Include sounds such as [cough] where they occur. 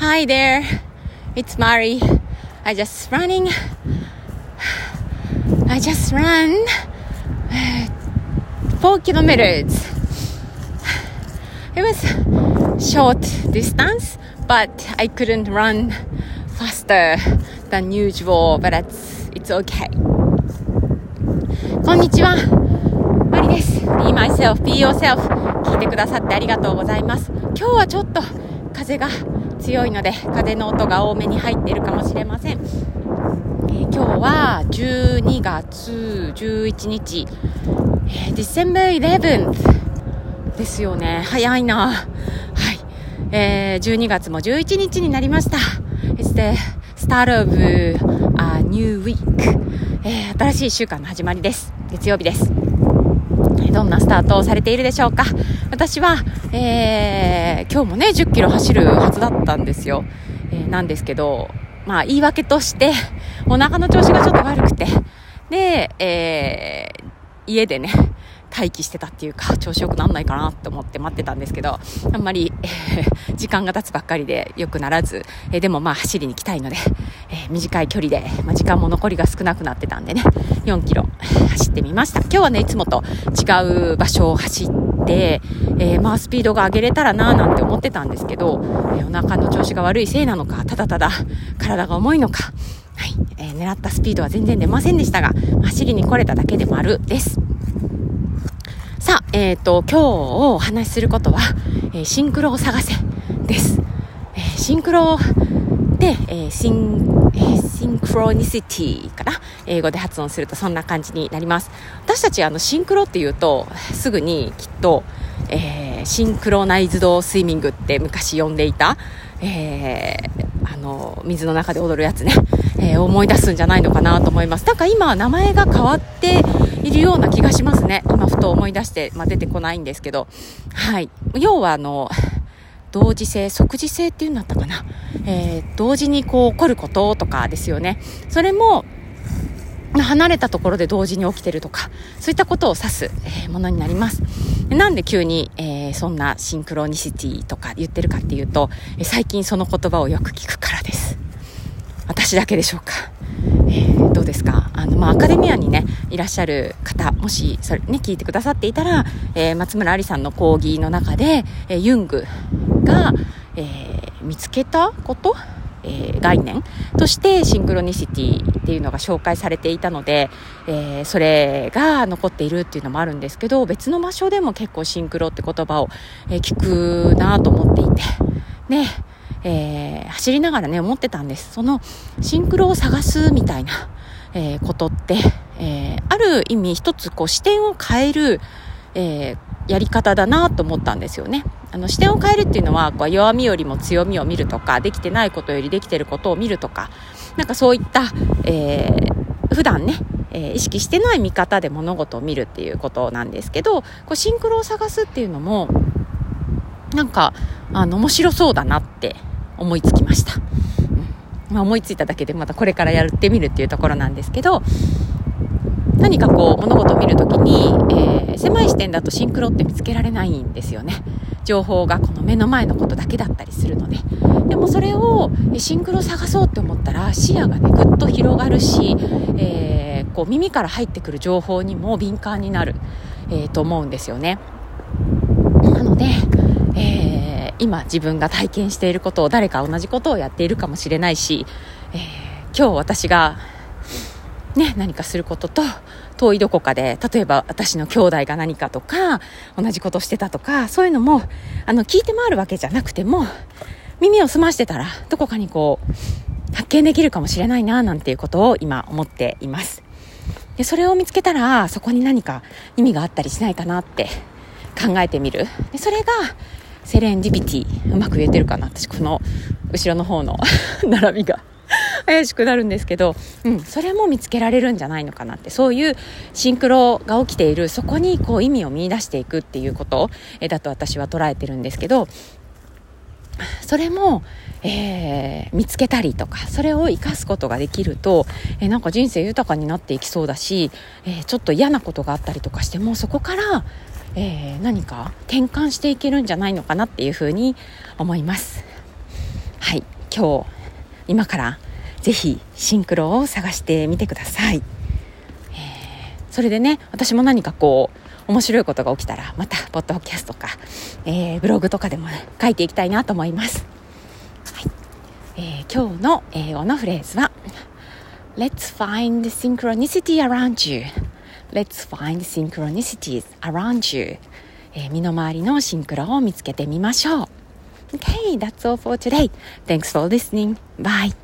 Hi there, it's Mari. I just running. I just ran four kilometers. It was short distance, but I couldn't run faster than usual, but it's, it's okay. こんにちは。マリです。Be myself, be yourself. 聞いてくださってありがとうございます。今日はちょっと風が強いので、風の音が多めに入っているかもしれません。えー、今日は12月11日、えー、December 11th ですよね。早いな。はい。えー、12月も11日になりました。It's the start of a new week、えー、新しい週間の始まりです。月曜日です。どんなスタートをされているでしょうか私は、えー、今日もね、10キロ走るはずだったんですよ。えー、なんですけど、まあ、言い訳として、お腹の調子がちょっと悪くて、で、えー、家でね、待機してたっていうか、調子良くなんないかなって思って待ってたんですけど、あんまり、えー、時間が経つばっかりで良くならず、えー、でもまあ走りに行きたいので、えー、短い距離で、まあ、時間も残りが少なくなってたんでね、4キロ走ってみました。今日はね、いつもと違う場所を走って、えまあスピードが上げれたらなぁなんて思ってたんですけど、えお腹の調子が悪いせいなのか、ただただ体が重いのか、はい、え狙ったスピードは全然出ませんでしたが、走りに来れただけでもあるです。さあ、えっ、ー、と、今日お話しすることは、えー、シンクロを探せです。えー、シンクロで、えシン、えシンクロニシティかな？英語で発音するとそんな感じになります。私たち、あの、シンクロって言うと、すぐにきっと、えシンクロナイズドスイミングって昔呼んでいた、えあの、水の中で踊るやつね、え思い出すんじゃないのかなと思います。なんか今、名前が変わっているような気がしますね。今、ふと思い出して、まあ、出てこないんですけど。はい。要は、あの、同時性、即時性っていうんだったかな。えー、同時にこう起こることとかですよね。それも、離れたところで同時に起きてるとか、そういったことを指す、えー、ものになります。なんで急に、えー、そんなシンクロニシティとか言ってるかっていうと、最近その言葉をよく聞くからです。私だけでしょうか。えー、どうですか？あの、まあ、アカデミアにね、いらっしゃる方、もし、それね、聞いてくださっていたら、えー、松村ありさんの講義の中で、えー、ユングが、えー、見つけたことえー、概念としてシンクロニシティっていうのが紹介されていたので、えー、それが残っているっていうのもあるんですけど別の場所でも結構シンクロって言葉を、えー、聞くなと思っていてねえー、走りながらね、思ってたんです。その、シンクロを探すみたいな、えー、ことって、えー、ある意味一つこう視点を変える、えやり方だなと思ったんですよね。あの視点を変えるっていうのはこう弱みよりも強みを見るとかできてないことよりできてることを見るとかなんかそういった、えー、普段ね、え、意識してない見方で物事を見るっていうことなんですけどこうシンクロを探すっていうのもなんかあの面白そうだなって思いつきました。うんまあ、思いついただけでまたこれからやってみるっていうところなんですけど、何かこう物事を見るときに、えー、狭い視点だとシンクロって見つけられないんですよね。情報がこの目の前のことだけだったりするので。でもそれをシンクロ探そうって思ったら視野がねぐっと広がるし、えー、こう耳から入ってくる情報にも敏感になる、えー、と思うんですよね。なので、今自分が体験していることを誰か同じことをやっているかもしれないし、えー、今日私がね、何かすることと遠いどこかで例えば私の兄弟が何かとか同じことしてたとかそういうのもあの聞いて回るわけじゃなくても耳を澄ましてたらどこかにこう発見できるかもしれないななんていうことを今思っています。でそれを見つけたらそこに何か意味があったりしないかなって考えてみる。でそれがセレンディビティ。うまく言えてるかな？私この後ろの方の [laughs] 並びが怪しくなるんですけど、うん、それも見つけられるんじゃないのかなって、そういうシンクロが起きている、そこにこう意味を見出していくっていうことだと私は捉えてるんですけど、それも、えー、見つけたりとか、それを生かすことができると、えー、なんか人生豊かになっていきそうだし、えー、ちょっと嫌なことがあったりとかしても、そこからえー、何か転換していけるんじゃないのかなっていうふうに思います。はい。今日今からぜひシンクロを探してみてください、えー、それでね私も何かこう面白いことが起きたらまたポッドキャストか、えー、ブログとかでも、書いていきたいなと思います、はいえー、今日の英語のフレーズは Let's find synchronicity around you Let's find synchronicities around you えー、身の回りのシンクロを見つけてみましょう。Okay, that's all for today. Thanks for listening. Bye.